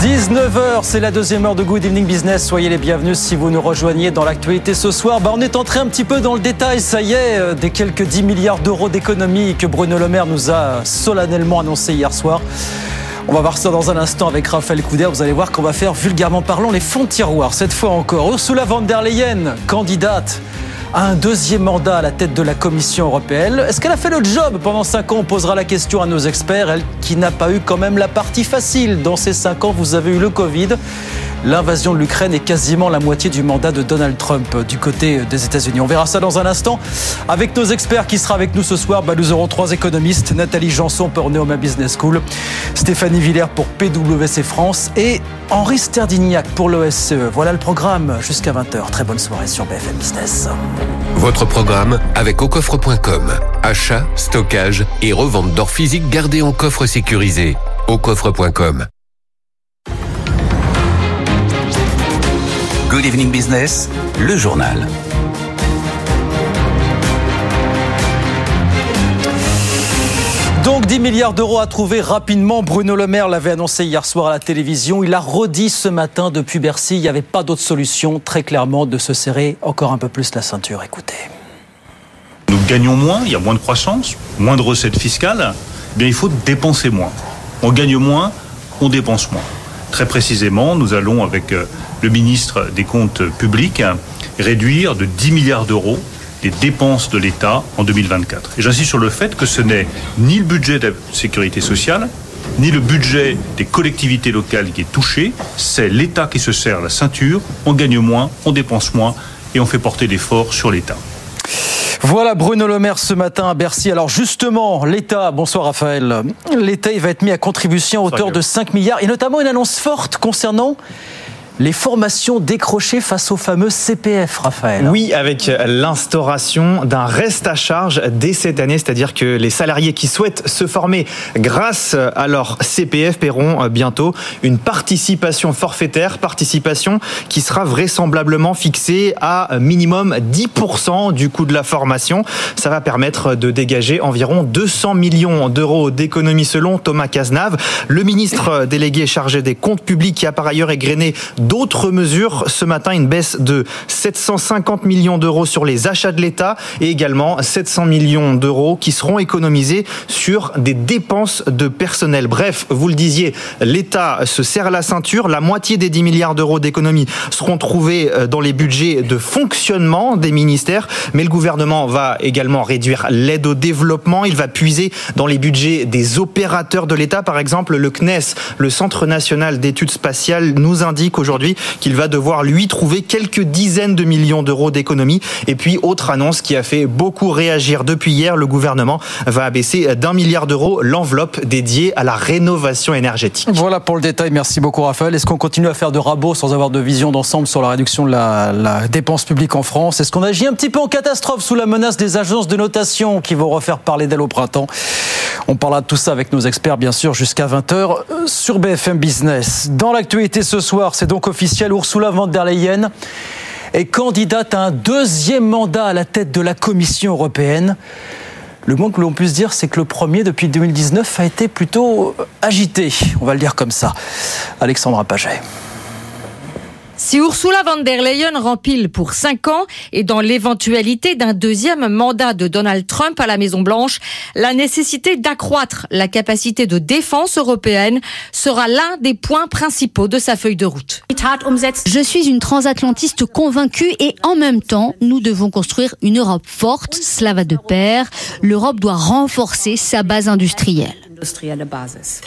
19h, c'est la deuxième heure de Good Evening Business. Soyez les bienvenus si vous nous rejoignez dans l'actualité ce soir. Bah, on est entré un petit peu dans le détail, ça y est, euh, des quelques 10 milliards d'euros d'économies que Bruno Le Maire nous a solennellement annoncé hier soir. On va voir ça dans un instant avec Raphaël Couder. Vous allez voir qu'on va faire vulgairement parlant les fonds de tiroir. Cette fois encore, Ursula von der Leyen, candidate un deuxième mandat à la tête de la Commission européenne. Est-ce qu'elle a fait le job pendant cinq ans On posera la question à nos experts. Elle qui n'a pas eu quand même la partie facile. Dans ces cinq ans, vous avez eu le Covid. L'invasion de l'Ukraine est quasiment la moitié du mandat de Donald Trump du côté des États-Unis. On verra ça dans un instant avec nos experts qui sera avec nous ce soir. Bah, nous aurons trois économistes Nathalie Janson pour Neoma Business School, Stéphanie Villers pour PwC France et Henri Sterdignac pour l'OSCE. Voilà le programme jusqu'à 20h. Très bonne soirée sur BFM Business. Votre programme avec aucoffre.com. Achat, stockage et revente d'or physique gardé en coffre sécurisé. aucoffre.com. Good Evening Business, le journal. Donc 10 milliards d'euros à trouver rapidement. Bruno Le Maire l'avait annoncé hier soir à la télévision. Il a redit ce matin depuis Bercy. Il n'y avait pas d'autre solution, très clairement, de se serrer encore un peu plus la ceinture. Écoutez. Nous gagnons moins, il y a moins de croissance, moins de recettes fiscales. Eh bien, il faut dépenser moins. On gagne moins, on dépense moins. Très précisément, nous allons, avec euh, le ministre des Comptes publics, réduire de 10 milliards d'euros les dépenses de l'État en 2024. Et j'insiste sur le fait que ce n'est ni le budget de la sécurité sociale, ni le budget des collectivités locales qui est touché, c'est l'État qui se serre la ceinture, on gagne moins, on dépense moins et on fait porter l'effort sur l'État. Voilà Bruno Le Maire ce matin à Bercy. Alors justement, l'État, bonsoir Raphaël, l'État il va être mis à contribution à hauteur de 5 milliards et notamment une annonce forte concernant les formations décrochées face au fameux CPF, Raphaël. Oui, avec l'instauration d'un reste à charge dès cette année, c'est-à-dire que les salariés qui souhaitent se former grâce à leur CPF paieront bientôt une participation forfaitaire, participation qui sera vraisemblablement fixée à minimum 10% du coût de la formation. Ça va permettre de dégager environ 200 millions d'euros d'économies selon Thomas Cazenave, le ministre délégué chargé des comptes publics qui a par ailleurs égrené d'autres mesures. Ce matin, une baisse de 750 millions d'euros sur les achats de l'État et également 700 millions d'euros qui seront économisés sur des dépenses de personnel. Bref, vous le disiez, l'État se serre la ceinture. La moitié des 10 milliards d'euros d'économies seront trouvés euh, dans les budgets de fonctionnement des ministères, mais le gouvernement va également réduire l'aide au développement. Il va puiser dans les budgets des opérateurs de l'État. Par exemple, le CNES, le Centre national d'études spatiales, nous indique aujourd'hui qu'il va devoir lui trouver quelques dizaines de millions d'euros d'économies. Et puis, autre annonce qui a fait beaucoup réagir depuis hier, le gouvernement va abaisser d'un milliard d'euros l'enveloppe dédiée à la rénovation énergétique. Voilà pour le détail. Merci beaucoup, Raphaël. Est-ce qu'on continue à faire de rabots sans avoir de vision d'ensemble sur la réduction de la, la dépense publique en France? Est-ce qu'on agit un petit peu en catastrophe sous la menace des agences de notation qui vont refaire parler d'elle au printemps? On parlera de tout ça avec nos experts, bien sûr, jusqu'à 20h sur BFM Business. Dans l'actualité ce soir, c'est donc officiel, Ursula von der Leyen est candidate à un deuxième mandat à la tête de la Commission européenne. Le moins que l'on puisse dire, c'est que le premier, depuis 2019, a été plutôt agité. On va le dire comme ça. Alexandra Paget. Si Ursula von der Leyen rempile pour cinq ans et dans l'éventualité d'un deuxième mandat de Donald Trump à la Maison-Blanche, la nécessité d'accroître la capacité de défense européenne sera l'un des points principaux de sa feuille de route. Je suis une transatlantiste convaincue et en même temps, nous devons construire une Europe forte, cela va de pair. L'Europe doit renforcer sa base industrielle.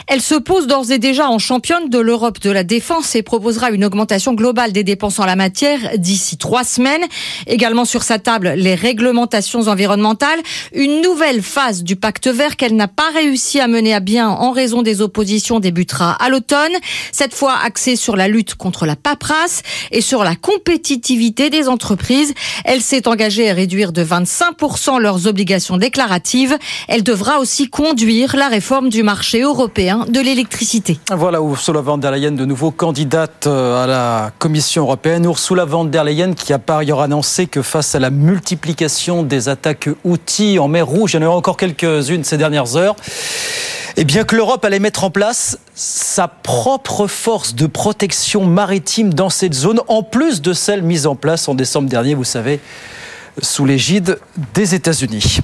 Elle se pose d'ores et déjà en championne de l'Europe de la défense et proposera une augmentation globale des dépenses en la matière d'ici trois semaines. Également sur sa table, les réglementations environnementales, une nouvelle phase du pacte vert qu'elle n'a pas réussi à mener à bien en raison des oppositions débutera à l'automne. Cette fois axée sur la lutte contre la paperasse et sur la compétitivité des entreprises. Elle s'est engagée à réduire de 25% leurs obligations déclaratives. Elle devra aussi conduire la réforme du marché européen de l'électricité. Voilà Ursula von der Leyen, de nouveau candidate euh, à la Commission européenne. Ursula von der Leyen qui a par ailleurs annoncé que face à la multiplication des attaques outils en mer Rouge, il y en aura encore quelques-unes ces dernières heures, eh bien que l'Europe allait mettre en place sa propre force de protection maritime dans cette zone, en plus de celle mise en place en décembre dernier, vous savez, sous l'égide des États-Unis.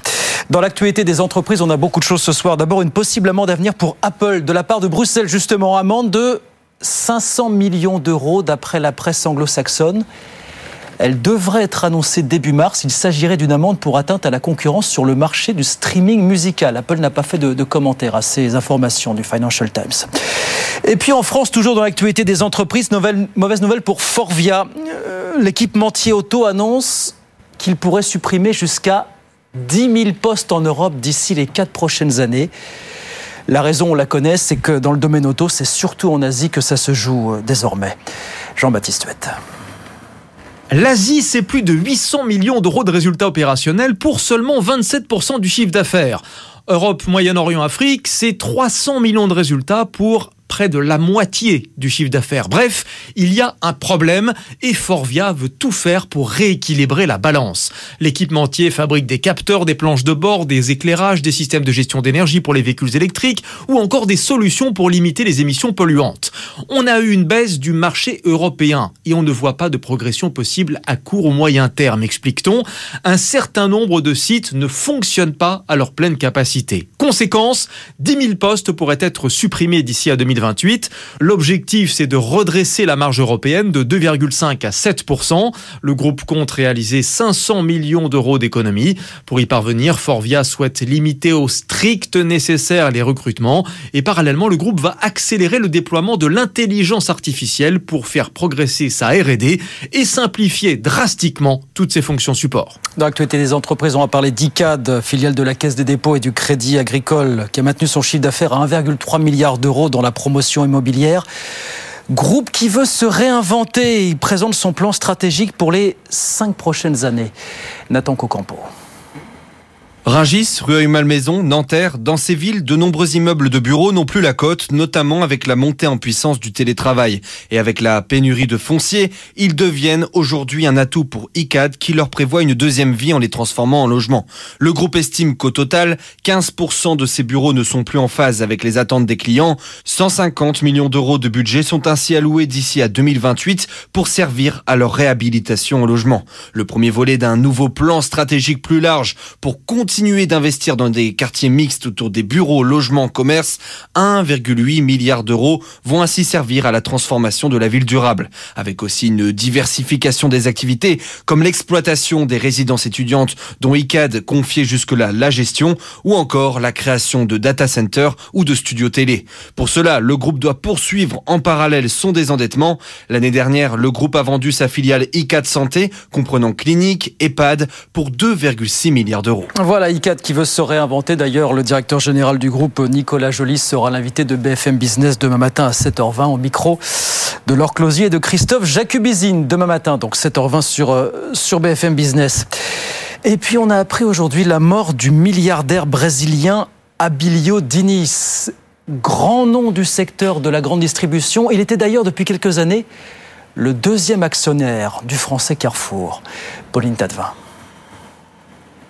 Dans l'actualité des entreprises, on a beaucoup de choses ce soir. D'abord, une possible amende à venir pour Apple de la part de Bruxelles, justement, amende de 500 millions d'euros d'après la presse anglo-saxonne. Elle devrait être annoncée début mars. Il s'agirait d'une amende pour atteinte à la concurrence sur le marché du streaming musical. Apple n'a pas fait de, de commentaires à ces informations du Financial Times. Et puis en France, toujours dans l'actualité des entreprises, mauvaise nouvelle pour Forvia. Euh, L'équipementier auto annonce qu'il pourrait supprimer jusqu'à 10 000 postes en Europe d'ici les quatre prochaines années. La raison, on la connaît, c'est que dans le domaine auto, c'est surtout en Asie que ça se joue euh, désormais. Jean-Baptiste Huette. L'Asie, c'est plus de 800 millions d'euros de résultats opérationnels pour seulement 27% du chiffre d'affaires. Europe, Moyen-Orient, Afrique, c'est 300 millions de résultats pour de la moitié du chiffre d'affaires. Bref, il y a un problème et Forvia veut tout faire pour rééquilibrer la balance. L'équipementier fabrique des capteurs, des planches de bord, des éclairages, des systèmes de gestion d'énergie pour les véhicules électriques ou encore des solutions pour limiter les émissions polluantes. On a eu une baisse du marché européen et on ne voit pas de progression possible à court ou moyen terme, explique-t-on. Un certain nombre de sites ne fonctionnent pas à leur pleine capacité. Conséquence, 10 000 postes pourraient être supprimés d'ici à 2020 2028. L'objectif, c'est de redresser la marge européenne de 2,5 à 7% Le groupe compte réaliser 500 millions d'euros d'économies. Pour y parvenir, Forvia souhaite limiter au strict nécessaire les recrutements et parallèlement, le groupe va accélérer le déploiement de l'intelligence artificielle pour faire progresser sa R&D et simplifier drastiquement toutes ses fonctions support. Dans l'actualité des entreprises, on va parler d'ICAD, filiale de la Caisse des dépôts et du Crédit Agricole, qui a maintenu son chiffre d'affaires à 1,3 milliard d'euros dans la promotion immobilière. Groupe qui veut se réinventer. Il présente son plan stratégique pour les cinq prochaines années. Nathan Cocampo. Rungis, Rueil-Malmaison, Nanterre, dans ces villes, de nombreux immeubles de bureaux n'ont plus la cote, notamment avec la montée en puissance du télétravail. Et avec la pénurie de foncier, ils deviennent aujourd'hui un atout pour ICAD qui leur prévoit une deuxième vie en les transformant en logements. Le groupe estime qu'au total, 15% de ces bureaux ne sont plus en phase avec les attentes des clients. 150 millions d'euros de budget sont ainsi alloués d'ici à 2028 pour servir à leur réhabilitation en logement. Le premier volet d'un nouveau plan stratégique plus large pour continuer continuer d'investir dans des quartiers mixtes autour des bureaux, logements, commerces, 1,8 milliard d'euros vont ainsi servir à la transformation de la ville durable, avec aussi une diversification des activités, comme l'exploitation des résidences étudiantes dont ICAD confiait jusque-là la gestion, ou encore la création de data centers ou de studios télé. Pour cela, le groupe doit poursuivre en parallèle son désendettement. L'année dernière, le groupe a vendu sa filiale ICAD Santé, comprenant clinique, EHPAD, pour 2,6 milliards d'euros. Voilà ICAD qui veut se réinventer. D'ailleurs, le directeur général du groupe, Nicolas Joly, sera l'invité de BFM Business demain matin à 7h20 au micro de Laure Closier et de Christophe Jacubizine demain matin, donc 7h20 sur, euh, sur BFM Business. Et puis, on a appris aujourd'hui la mort du milliardaire brésilien Abilio Diniz, grand nom du secteur de la grande distribution. Il était d'ailleurs depuis quelques années le deuxième actionnaire du français Carrefour. Pauline Tadevin.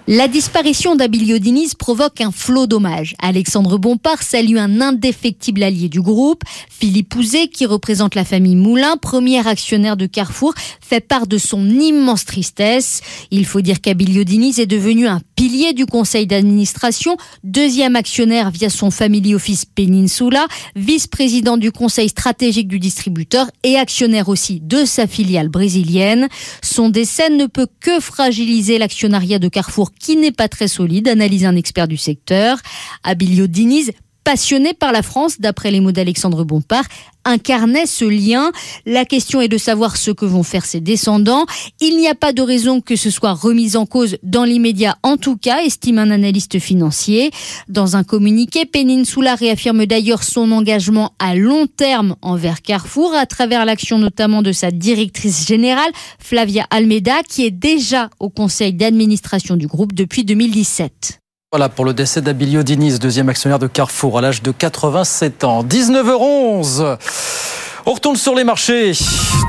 La disparition d'Abilio Diniz provoque un flot d'hommages. Alexandre Bompard salue un indéfectible allié du groupe. Philippe Pouzet, qui représente la famille Moulin, premier actionnaire de Carrefour, fait part de son immense tristesse. Il faut dire qu'Abilio Diniz est devenu un pilier du conseil d'administration, deuxième actionnaire via son family office Peninsula, vice-président du conseil stratégique du distributeur et actionnaire aussi de sa filiale brésilienne. Son décès ne peut que fragiliser l'actionnariat de Carrefour qui n'est pas très solide, analyse un expert du secteur. Abilio Diniz passionné par la France, d'après les mots d'Alexandre Bompard, incarnait ce lien. La question est de savoir ce que vont faire ses descendants. Il n'y a pas de raison que ce soit remis en cause dans l'immédiat, en tout cas, estime un analyste financier. Dans un communiqué, Peninsula réaffirme d'ailleurs son engagement à long terme envers Carrefour, à travers l'action notamment de sa directrice générale, Flavia Almeida, qui est déjà au conseil d'administration du groupe depuis 2017. Voilà pour le décès d'Abilio Diniz, deuxième actionnaire de Carrefour à l'âge de 87 ans. 19h11. On retourne sur les marchés.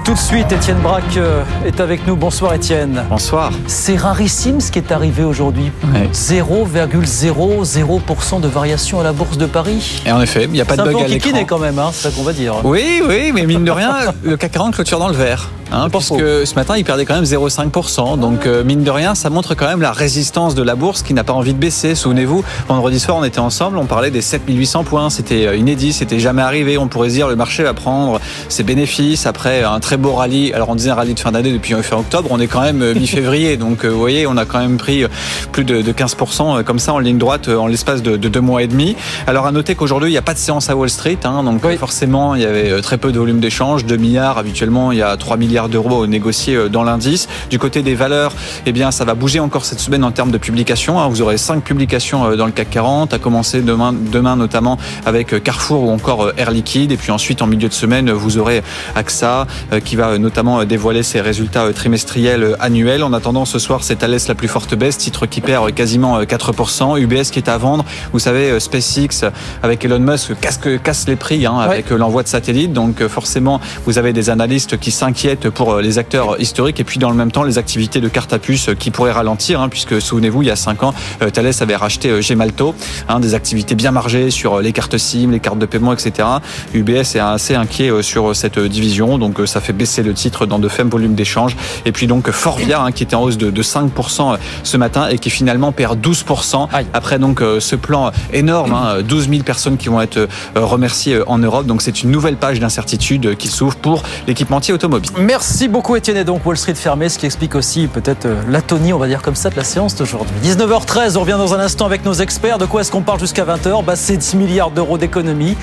Tout de suite, Étienne Braque euh, est avec nous. Bonsoir Étienne. Bonsoir. C'est rarissime ce qui est arrivé aujourd'hui. 0,00% de variation à la Bourse de Paris. Et en effet, il n'y a pas de bug à l'écran. quand même, hein, c'est ça qu'on va dire. Oui, oui, mais mine de rien, le CAC 40 clôture dans le vert. Hein, puisque ce matin, il perdait quand même 0,5%. Donc, euh, mine de rien, ça montre quand même la résistance de la bourse qui n'a pas envie de baisser. Souvenez-vous, vendredi soir, on était ensemble, on parlait des 7800 points. C'était euh, inédit, c'était jamais arrivé. On pourrait se dire le marché va prendre ses bénéfices après un très beau rallye. Alors, on disait un rallye de fin d'année depuis fin octobre. On est quand même euh, mi-février. Donc, vous voyez, on a quand même pris plus de, 15% comme ça en ligne droite en l'espace de, deux mois et demi. Alors, à noter qu'aujourd'hui, il n'y a pas de séance à Wall Street. Hein, donc, forcément, il y avait très peu de volume d'échange. 2 milliards, habituellement, il y a 3 milliards d'euros négociés euh, dans l'indice. Du côté des valeurs, eh bien, ça va bouger encore cette semaine en termes de publications. Hein. Vous aurez cinq publications euh, dans le CAC 40, à commencer demain, demain notamment avec euh, Carrefour ou encore Air Liquide. Et puis ensuite, en milieu de semaine, vous aurez AXA qui va notamment dévoiler ses résultats trimestriels annuels. En attendant, ce soir, c'est Thales la plus forte baisse, titre qui perd quasiment 4%. UBS qui est à vendre. Vous savez, SpaceX avec Elon Musk casse, casse les prix hein, avec l'envoi de satellites. Donc forcément, vous avez des analystes qui s'inquiètent pour les acteurs historiques et puis dans le même temps les activités de carte à puce qui pourraient ralentir hein, puisque souvenez-vous il y a 5 ans euh, Thales avait racheté euh, Gemalto hein, des activités bien margées sur euh, les cartes SIM les cartes de paiement etc UBS est assez inquiet sur cette division donc ça fait baisser le titre dans de faibles volumes d'échange et puis donc Forvia hein, qui était en hausse de, 5% ce matin et qui finalement perd 12% après donc ce plan énorme 12 000 personnes qui vont être remerciées en Europe. Donc c'est une nouvelle page d'incertitude qui s'ouvre pour l'équipementier automobile. Merci beaucoup Étienne et donc Wall Street fermé, ce qui explique aussi peut-être euh, l'atonie, on va dire comme ça, de la séance d'aujourd'hui. 19h13, on revient dans un instant avec nos experts. De quoi est-ce qu'on parle jusqu'à 20h bah, C'est 10 milliards d'euros d'économie.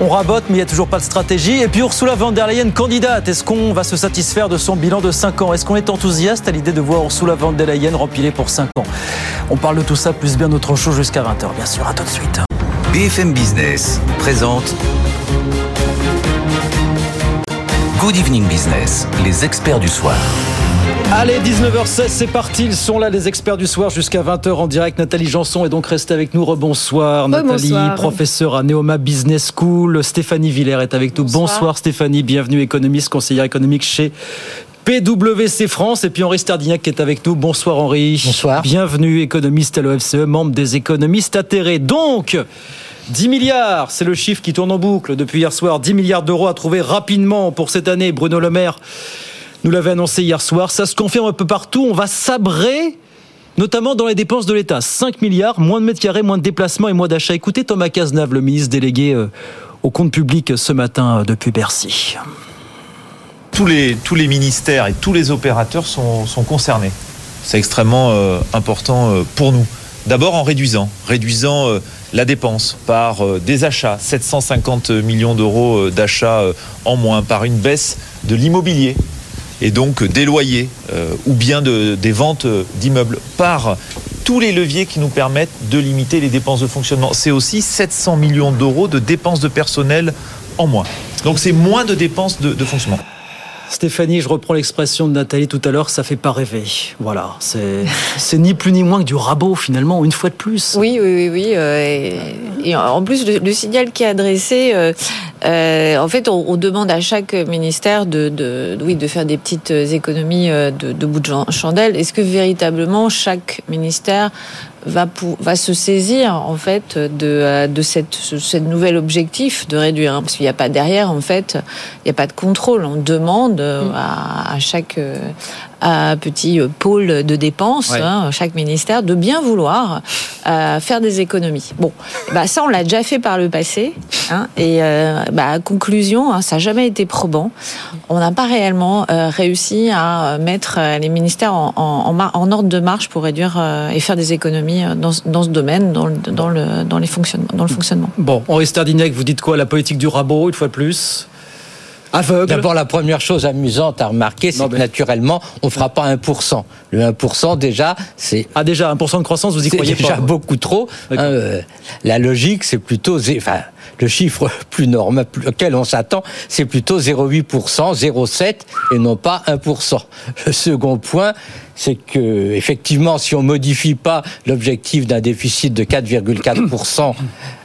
On rabote, mais il n'y a toujours pas de stratégie. Et puis Ursula von der Leyen, candidate, est-ce qu'on va se satisfaire de son bilan de 5 ans? Est-ce qu'on est enthousiaste à l'idée de voir Ursula von der Leyen rempilée pour 5 ans? On parle de tout ça, plus bien autre chose jusqu'à 20h, bien sûr. À tout de suite. BFM Business présente Good Evening Business, les experts du soir. Allez, 19h16, c'est parti. Ils sont là, les experts du soir, jusqu'à 20h en direct. Nathalie Janson est donc restée avec nous. Rebonsoir. Nathalie, professeure à Neoma Business School. Stéphanie Villers est avec nous. Bonsoir, Stéphanie. Bienvenue, économiste, conseillère économique chez PWC France et puis Henri Stardignac qui est avec nous. Bonsoir Henri. Bonsoir. Bienvenue, économiste à l'OFCE, membre des économistes atterrés. Donc, 10 milliards, c'est le chiffre qui tourne en boucle depuis hier soir. 10 milliards d'euros à trouver rapidement pour cette année. Bruno Le Maire nous l'avait annoncé hier soir. Ça se confirme un peu partout. On va sabrer notamment dans les dépenses de l'État. 5 milliards, moins de mètres carrés, moins de déplacements et moins d'achats. Écoutez Thomas Cazenave, le ministre délégué euh, au compte public ce matin euh, depuis Bercy. Tous les, ministères et tous les opérateurs sont, concernés. C'est extrêmement euh, important pour nous. D'abord en réduisant, réduisant la dépense par euh, des achats, 750 millions d'euros euh, d'achats euh, en moins, par une baisse de l'immobilier et donc des loyers ou bien des ventes d'immeubles, par tous les leviers qui nous permettent de limiter les dépenses de fonctionnement. C'est aussi 700 millions d'euros de dépenses de personnel en moins. Donc c'est moins de dépenses de fonctionnement. Stéphanie, je reprends l'expression de Nathalie tout à l'heure, ça fait pas rêver. Voilà, c'est ni plus ni moins que du rabot finalement, une fois de plus. Oui, oui, oui, oui. Euh, et, en plus, le, signal qui est adressé, euh, euh, en fait, on, demande à chaque ministère de, oui, de faire des petites économies de, de bout de chandelle. Est-ce que véritablement chaque ministère va, pour, va se saisir en fait de, de cette, cette nouvel objectif de réduire, hein, parce qu'il n'y a pas derrière en fait, il n'y a pas de contrôle. On demande mm. à, à chaque à petit euh, pôle de dépenses, hein, chaque ministère, de bien vouloir euh, faire des économies. Bon, bah ça on l'a déjà fait par le passé, hein, et euh, bah, conclusion, hein, ça n'a jamais été probant. On n'a pas réellement euh, réussi à mettre les ministères en, en, en, ordre de marche pour réduire et faire des économies dans, dans ce domaine, dans le, dans le, dans les fonctionnements, dans le fonctionnement. Bon, Henri Stardinac, vous dites quoi? La politique du rabot, une fois de plus? D'abord, la première chose amusante à remarquer, c'est que naturellement, on ne fera pas 1%. Le 1%, déjà, c'est... Ah, déjà, 1% de croissance, vous y croyez pas C'est déjà beaucoup trop. Hein, euh, la logique, c'est plutôt... Enfin, le chiffre plus normal, auquel on s'attend, c'est plutôt 0,8%, 0,7% et non pas 1%. Le second point, c'est que effectivement, si on modifie pas l'objectif d'un déficit de 4,4%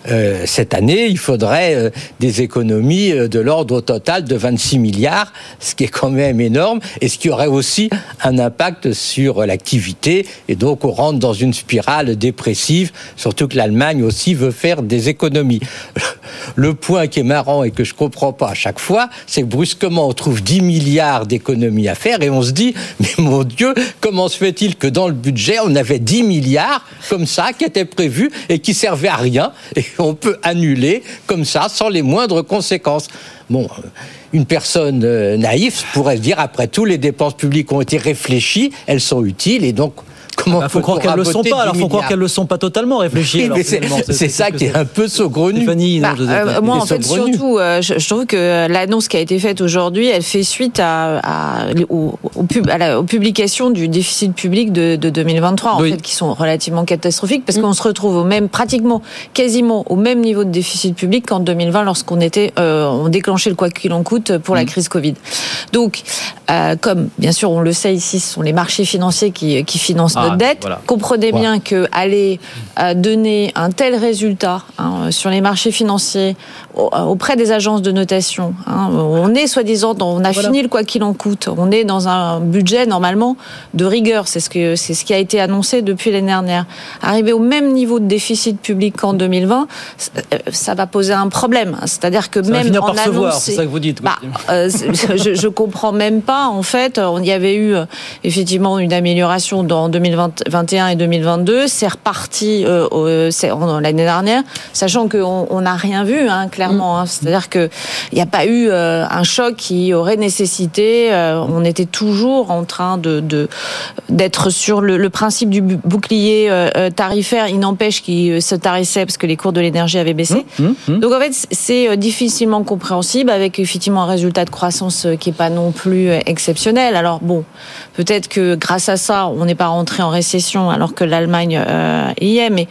euh, cette année, il faudrait euh, des économies euh, de l'ordre total de 26 milliards, ce qui est quand même énorme, et ce qui aurait aussi un impact sur l'activité, et donc on rentre dans une spirale dépressive, surtout que l'Allemagne aussi veut faire des économies. Le point qui est marrant et que je comprends pas à chaque fois, c'est que brusquement on trouve 10 milliards d'économies à faire et on se dit, mais mon Dieu, comment se fait-il que dans le budget on avait 10 milliards comme ça qui étaient prévus et qui servaient à rien et on peut annuler comme ça sans les moindres conséquences? Bon, euh, une personne euh, naïve pourrait se dire, après tout, les dépenses publiques ont été réfléchies, elles sont utiles et donc Comment ah, faut croire qu'elles ne le sont pas. Alors, faut croire qu'elles le sont pas totalement réfléchies. c'est ça qui est un peu saugrenu. Bah, euh, moi, en fait, surtout, euh, je, trouve que l'annonce qui a été faite aujourd'hui, elle fait suite à, à, aux, publications du déficit public de, de 2023, en fait, qui sont relativement catastrophiques, parce mm. qu'on se retrouve au même, pratiquement, quasiment au même niveau de déficit public qu'en 2020, lorsqu'on était, euh, on déclenchait le quoi qu'il en coûte pour la mm. crise Covid. Donc, euh, comme bien sûr on le sait ici, ce sont les marchés financiers qui, qui financent ah, notre dette. Comprenez bien que aller euh, donner un tel résultat hein, sur les marchés financiers euh, auprès des agences de notation, hein, on est soi-disant, on a fini le quoi qu'il en coûte, on est dans un budget normalement de rigueur, c'est ce que c'est ce qui a été annoncé depuis l'année dernière. Arriver au même niveau de déficit public qu'en 2020, ça va poser un problème. C'est-à-dire que même en annonçant, c'est ça que vous dites. Bah, je, je comprends même pas en fait, il y avait eu euh, effectivement une amélioration dans 2021 et 2022. C'est reparti euh, l'année dernière, sachant qu'on n'a rien vu, hein, clairement. Hein. C'est-à-dire qu'il n'y a pas eu euh, un choc qui aurait nécessité. on était toujours en train de d'être sur le, principe du bouclier tarifaire. Il n'empêche qu'il se tarissait parce que les cours de l'énergie avaient baissé. Mmh, mmh. Donc en fait, c'est difficilement compréhensible avec effectivement un résultat de croissance qui est pas non plus exceptionnel. Alors bon, peut-être que grâce à ça, on n'est pas rentré en récession alors que l'Allemagne euh, y est, mais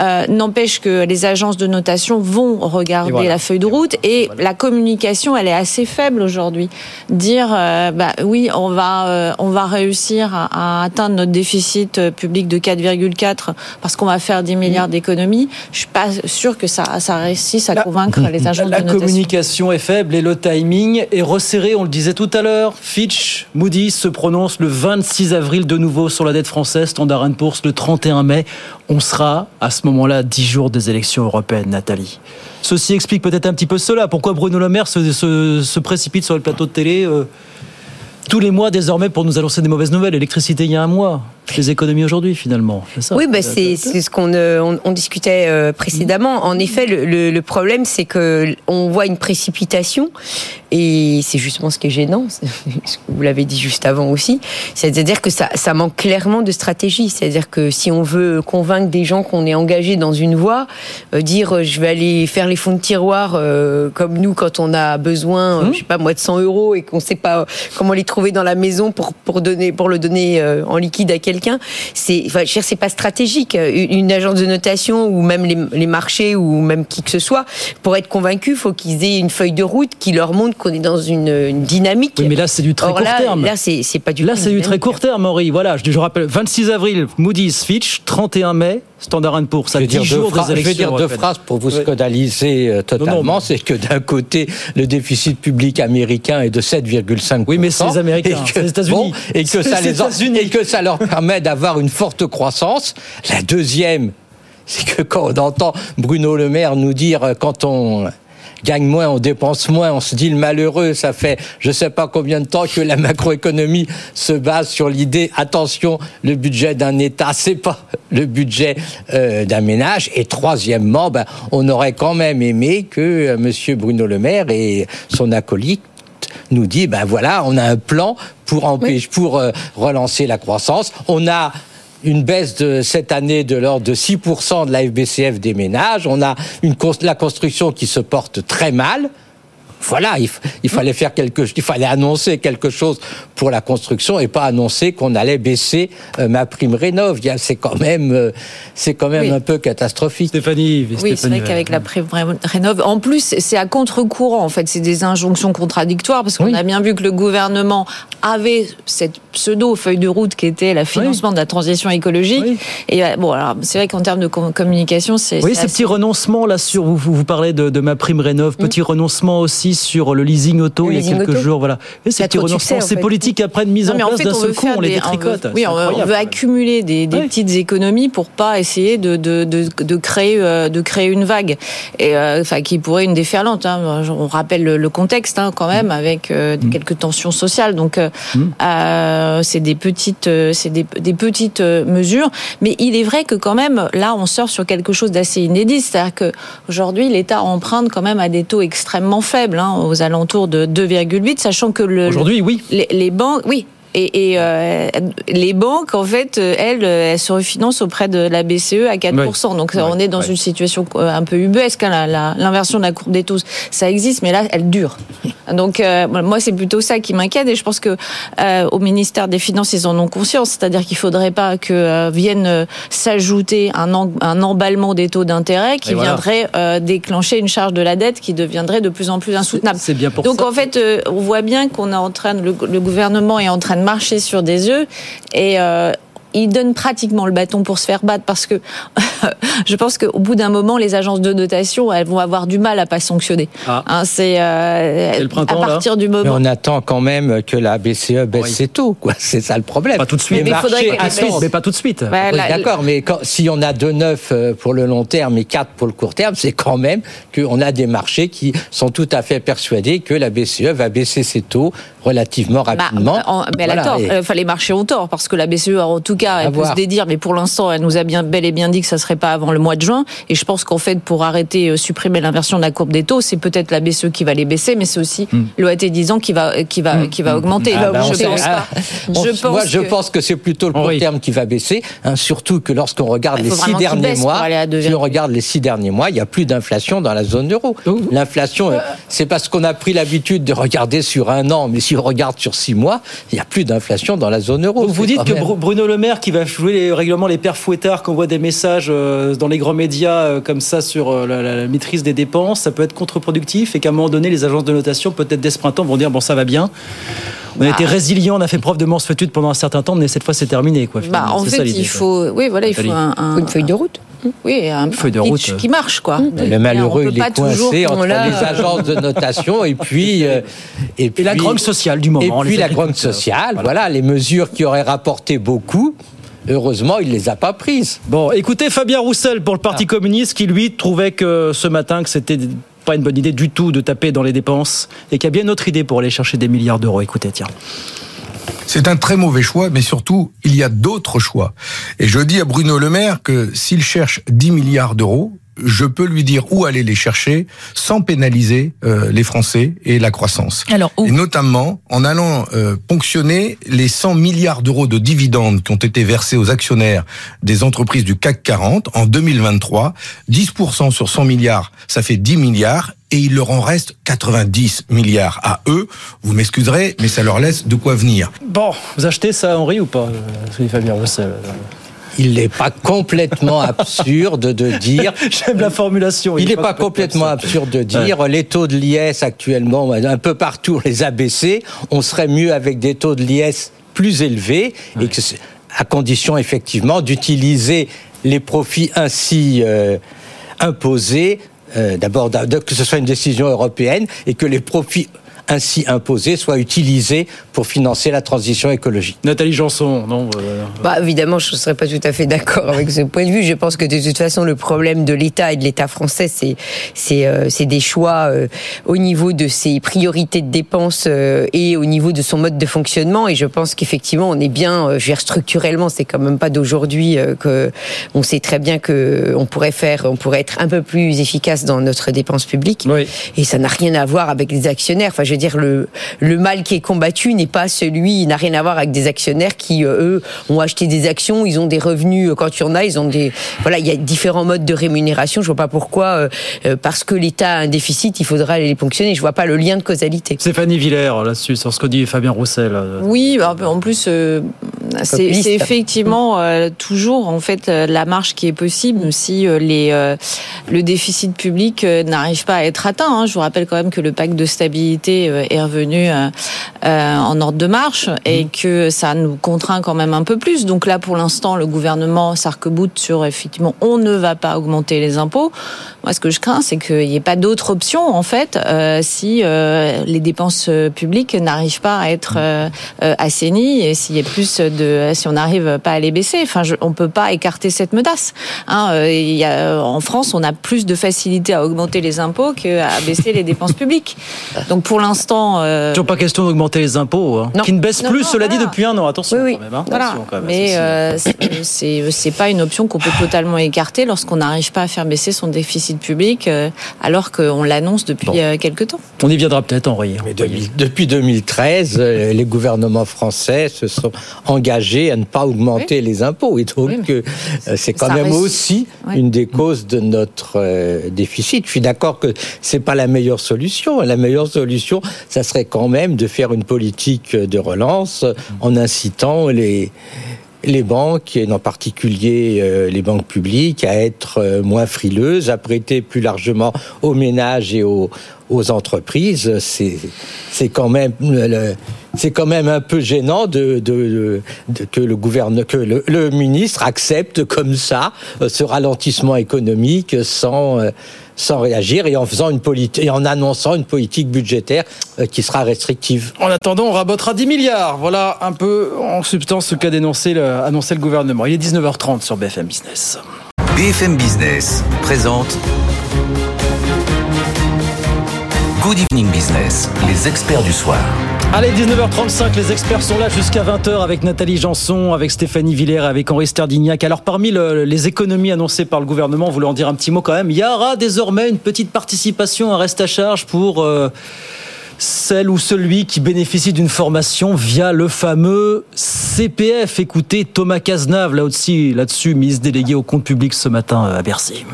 euh, n'empêche que les agences de notation vont regarder la feuille de route et la communication, elle est assez faible aujourd'hui. Dire, euh, bah oui, on va, on va réussir à, atteindre notre déficit public de 4,4 parce qu'on va faire 10 milliards d'économies. Je suis pas sûr que ça, ça réussisse à convaincre les agences de notation. La communication est faible et le timing est resserré. On le disait tout à l'heure. Fitch, Moody's se prononce le 26 avril de nouveau sur la dette française, Standard Poor's le 31 mai. On sera à ce moment-là 10 jours des élections européennes, Nathalie. Ceci explique peut-être un petit peu cela. Pourquoi Bruno Le Maire se, précipite sur le plateau de télé euh, tous les mois désormais pour nous annoncer des mauvaises nouvelles? Électricité il y a un mois, les économies aujourd'hui finalement. oui, bah, c'est ce qu'on euh, on, discutait euh, précédemment. En effet, le, le problème c'est que on voit une précipitation et c'est justement ce qui est gênant. Vous l'avez dit juste avant aussi. C'est-à-dire que ça, ça manque clairement de stratégie. C'est-à-dire que si on veut convaincre des gens qu'on est engagé dans une voie, euh, dire je vais aller faire les fonds de tiroir comme nous quand on a besoin, mmh. je sais pas moi de 100 euros et qu'on sait pas comment les trouver dans la maison pour pour donner pour le donner en liquide à quelqu'un quelqu'un, c'est, enfin, c'est pas stratégique. Une agence de notation ou même les, marchés ou même qui que ce soit, pour être convaincu, il faut qu'ils aient une feuille de route qui leur montre qu'on est dans une, dynamique. Oui, mais là, c'est du très court terme. Là, c'est, pas du. Là, c'est du très court terme, Henri. Voilà, je, je rappelle, 26 avril, Moody's, Fitch, 31 mai, Standard Poor's. Ça 10 jours des élections. Je vais dire deux phrases pour vous scandaliser euh, totalement. C'est que d'un côté, le déficit public américain est de 7,5 Oui, mais c'est les Américains, c'est les États-Unis. et que ça les et que ça leur permet d'avoir une forte croissance. La deuxième, c'est que quand on entend Bruno Le Maire nous dire euh, quand on gagne moins, on dépense moins, on se dit le malheureux, ça fait je sais pas combien de temps que la macroéconomie se base sur l'idée attention, le budget d'un État, c'est pas le budget euh, d'un ménage. Et troisièmement, ben, on aurait quand même aimé que euh, Monsieur Bruno Le Maire et son acolyte nous dit ben voilà, on a un plan pour empêcher, pour euh, relancer la croissance. On a une baisse de cette année de l'ordre de 6% de la FBCF des ménages. On a une, la construction qui se porte très mal voilà, il, fallait faire quelque, il fallait annoncer quelque chose pour la construction et pas annoncer qu'on allait baisser euh, ma prime rénov. C'est quand même, euh, c'est quand même un peu catastrophique. Stéphanie, oui, c'est vrai qu'avec la prime rénov, en plus, c'est à contre-courant. En fait, c'est des injonctions contradictoires parce qu'on a bien vu que le gouvernement avait cette pseudo feuille de route qui était le financement de la transition écologique. Et euh, bon, alors c'est vrai qu'en termes de com- communication, c'est Oui, c'est ces assez- petits renoncements là sur vous, vous, vous parlez de, de ma prime rénov, petit renoncement aussi sur le leasing auto Le il y a quelques auto. jours, voilà. Y ces politiques après de mise Non, en place d'un seul coup, on les détricote. oui, C'est on, veut accumuler des, des petites économies pour pas essayer de, de, de, de créer euh, de créer une vague, et euh, enfin qui pourrait une déferlante. Hein. On rappelle le, le contexte hein, quand même avec euh, Mm. quelques tensions sociales. Donc euh, euh, c'est des petites c'est des, des petites mesures, mais il est vrai que quand même là on sort sur quelque chose d'assez inédit, c'est-à-dire que aujourd'hui l'État emprunte quand même à des taux extrêmement faibles, hein, aux alentours de 2,8, sachant que le Aujourd'hui, oui. les, les banques, oui. Et, et, euh, les banques, en fait, euh, elles, euh, elles se refinancent auprès de la BCE à 4%. Donc, on est dans une situation un peu ubuesque. hein, L'inversion de la courbe des taux, ça existe, mais là, elle dure. Donc, euh, moi, c'est plutôt ça qui m'inquiète. Et je pense que euh, au ministère des Finances, ils en ont conscience. C'est-à-dire qu'il faudrait pas que vienne s'ajouter un, en- un emballement des taux d'intérêt qui Et viendrait déclencher une charge de la dette qui deviendrait de plus en plus insoutenable. C'est bien pour Donc ça. en fait, on voit bien qu'on est en train, de- le, le gouvernement est en train de marcher sur des œufs et euh, il donne pratiquement le bâton pour se faire battre parce que je pense qu'au bout d'un moment, les agences de notation, elles vont avoir du mal à pas sanctionner. Ah. Hein, c'est euh, à partir du Mais moment. on attend quand même que la BCE baisse ses taux, quoi. C'est ça le problème. Pas tout de suite. Les Mais il faudrait. Mais pas tout de suite. Ouais, Oui, la- D'accord, mais quand- si on a 2,9 pour le long terme et 4 pour le court terme, c'est quand même qu'on a des marchés qui sont tout à fait persuadés que la BCE va baisser ses taux relativement Bah, rapidement. en- mais elle a tort. et- Euh, Enfin, les marchés ont tort parce que la BCE, en tout cas, elle À peut voir. se dédire, mais pour l'instant, elle nous a bien bel et bien dit que ça serait pas avant le mois de juin. Et je pense qu'en fait, pour arrêter, euh, supprimer l'inversion de la courbe des taux, c'est peut-être la BCE qui va les baisser, mais c'est aussi l'OAT 10 ans qui va qui va qui va augmenter. Ah, bah, on je pense ah, pas. on- Je pense moi, je que- pense que c'est plutôt le court terme qui va baisser, hein, surtout que lorsqu'on regarde Il les six derniers mois, si on regarde les six derniers mois, il n'y a plus d'inflation dans la zone euro. L'inflation, euh, c'est parce qu'on a pris l'habitude de regarder sur un an, mais si on regarde sur six mois, il n'y a plus d'inflation dans la zone euro. Donc vous dites que Bruno Le Maire, qui va jouer les, régulièrement les pères fouettards, qu'on voit des messages euh, dans les grands médias euh, comme ça sur euh, la, la- la maîtrise des dépenses, ça peut être contre-productif et qu'à un moment donné, les agences de notation, peut-être dès ce printemps, vont dire bon, ça va bien. On a Bah. été résilients, on a fait preuve de mansuétude pendant un certain temps, mais cette fois, c'est terminé. Quoi, Bah, en ça, fait, il faut, oui, voilà, il faut Nathalie. un, un- Une feuille de route. Oui, un feuille de pitch route. euh. qui marche, quoi. Le malheureux, il est pas toujours- coincé entre Là, les agences de notation et puis euh, et, puis la grogne sociale du moment, Et les puis la grogne sociale. Voilà. les mesures qui auraient rapporté beaucoup. Heureusement, il les a pas prises. Bon, écoutez Fabien Roussel pour le Parti communiste qui lui trouvait que ce matin que c'était pas une bonne idée du tout de taper dans les dépenses et qu'il y a bien une autre idée pour aller chercher des milliards d'euros. Écoutez, tiens. C'est un très mauvais choix, mais surtout, il y a d'autres choix. Et je dis à Bruno Le Maire que s'il cherche 10 milliards d'euros, je peux lui dire où aller les chercher sans pénaliser euh, les Français et la croissance. Alors, et notamment en allant euh, ponctionner les 100 milliards d'euros de dividendes qui ont été versés aux actionnaires des entreprises du CAC 40 en 2023. 10% sur 100 milliards, ça fait 10 milliards. Et il leur en reste 90 milliards à eux. Vous m'excuserez, mais ça leur laisse de quoi venir. Bon, vous achetez ça, Henri, ou pas, euh, Fabien Roussel Il n'est pas complètement absurde de dire. J'aime la formulation. Il n'est pas complètement absurde de dire les taux de l'IS actuellement, un peu partout, on les a baissés. On serait mieux avec des taux de l'IS plus élevés et que c'est- à condition effectivement d'utiliser les profits ainsi euh, imposés. Euh, D'abord, que ce soit une décision européenne et que les profits ainsi imposés soient utilisés pour financer la transition écologique. Nathalie Janson, non euh, Bah, évidemment, je ne serais pas tout à fait d'accord avec ce point de vue. Je pense que de toute façon, le problème de l'État et de l'État français, c'est c'est euh, c'est des choix euh, au niveau de ses priorités de dépenses euh, et au niveau de son mode de fonctionnement. Et je pense qu'effectivement, on est bien, euh, je veux dire, structurellement, c'est quand même pas d'aujourd'hui euh, que on sait très bien que on pourrait faire, on pourrait être un peu plus efficace dans notre dépense publique. Et ça n'a rien à voir avec les actionnaires. Enfin, je veux dire, le le mal qui est combattu n'est pas celui, il n'a rien à voir avec des actionnaires qui, euh, eux, ont acheté des actions, ils ont des revenus euh, quand il y en a, ils ont des, voilà, il y a différents modes de rémunération. Je vois pas pourquoi, euh, parce que l'État a un déficit, il faudra aller les ponctionner. Je vois pas le lien de causalité. Stéphanie Villers, là-dessus, sur ce que dit Fabien Roussel. Oui, bah, en plus, euh, c'est effectivement euh, toujours en fait la marge qui est possible si euh, les le déficit public n'arrive pas à être atteint. Hein. Je vous rappelle quand même que le pacte de stabilité est revenu en ordre de marche et mmh. que ça nous contraint quand même un peu plus. Donc là, pour l'instant, le gouvernement s'arc-boute sur effectivement, on ne va pas augmenter les impôts. Moi, ce que je crains, c'est qu'il n'y ait pas d'autre option en fait si les dépenses publiques n'arrivent pas à être assainies et s'il y a plus de, si on n'arrive pas à les baisser. Enfin, je, on peut pas écarter cette menace. Hein, euh, il y a, en France, on a plus de facilité à augmenter les impôts qu'à baisser les dépenses publiques. Donc pour l'instant, euh... toujours pas question d'augmenter les impôts, hein. qui ne baissent plus. cela dit depuis un an. Attention, oui, Quand même, hein. voilà. quand même, Mais euh, c'est c'est pas une option qu'on peut totalement écarter lorsqu'on n'arrive pas à faire baisser son déficit public, euh, alors qu'on l'annonce depuis bon. Euh, quelques temps. On y viendra peut-être, Henri. Mais depuis 2013, les gouvernements français se sont engagés à ne pas augmenter oui. les impôts. Et donc, oui, euh, c'est quand même aussi oui. une des causes de notre euh, déficit. Je suis d'accord que c'est pas la meilleure solution. La meilleure solution, ça serait quand même de faire une politique de relance en incitant les banques, et en particulier euh, les banques publiques, à être euh, moins frileuses, à prêter plus largement aux ménages et aux, aux entreprises. C'est, c'est quand même le, c'est quand même un peu gênant de, de, de que le gouverneur, que le, le, ministre accepte comme ça euh, ce ralentissement économique sans sans réagir et en faisant une politique et en annonçant une politique budgétaire qui sera restrictive. En attendant, on rabotera 10 milliards. Voilà un peu en substance ce qu'a dénoncé le, annoncé le gouvernement. Il est 19h30 sur BFM Business. BFM Business présente Good Evening Business, les experts du soir. Allez, 19h35, les experts sont là jusqu'à 20h avec Nathalie Janson, avec Stéphanie Villers, avec Henri Sterdignac. Alors, parmi le, les économies annoncées par le gouvernement, vous en dire un petit mot quand même, il y aura désormais une petite participation, un reste à charge pour euh, celle ou celui qui bénéficie d'une formation via le fameux CPF. Écoutez, Thomas Cazenave, là aussi, là-dessus, ministre délégué au compte public ce matin à Bercy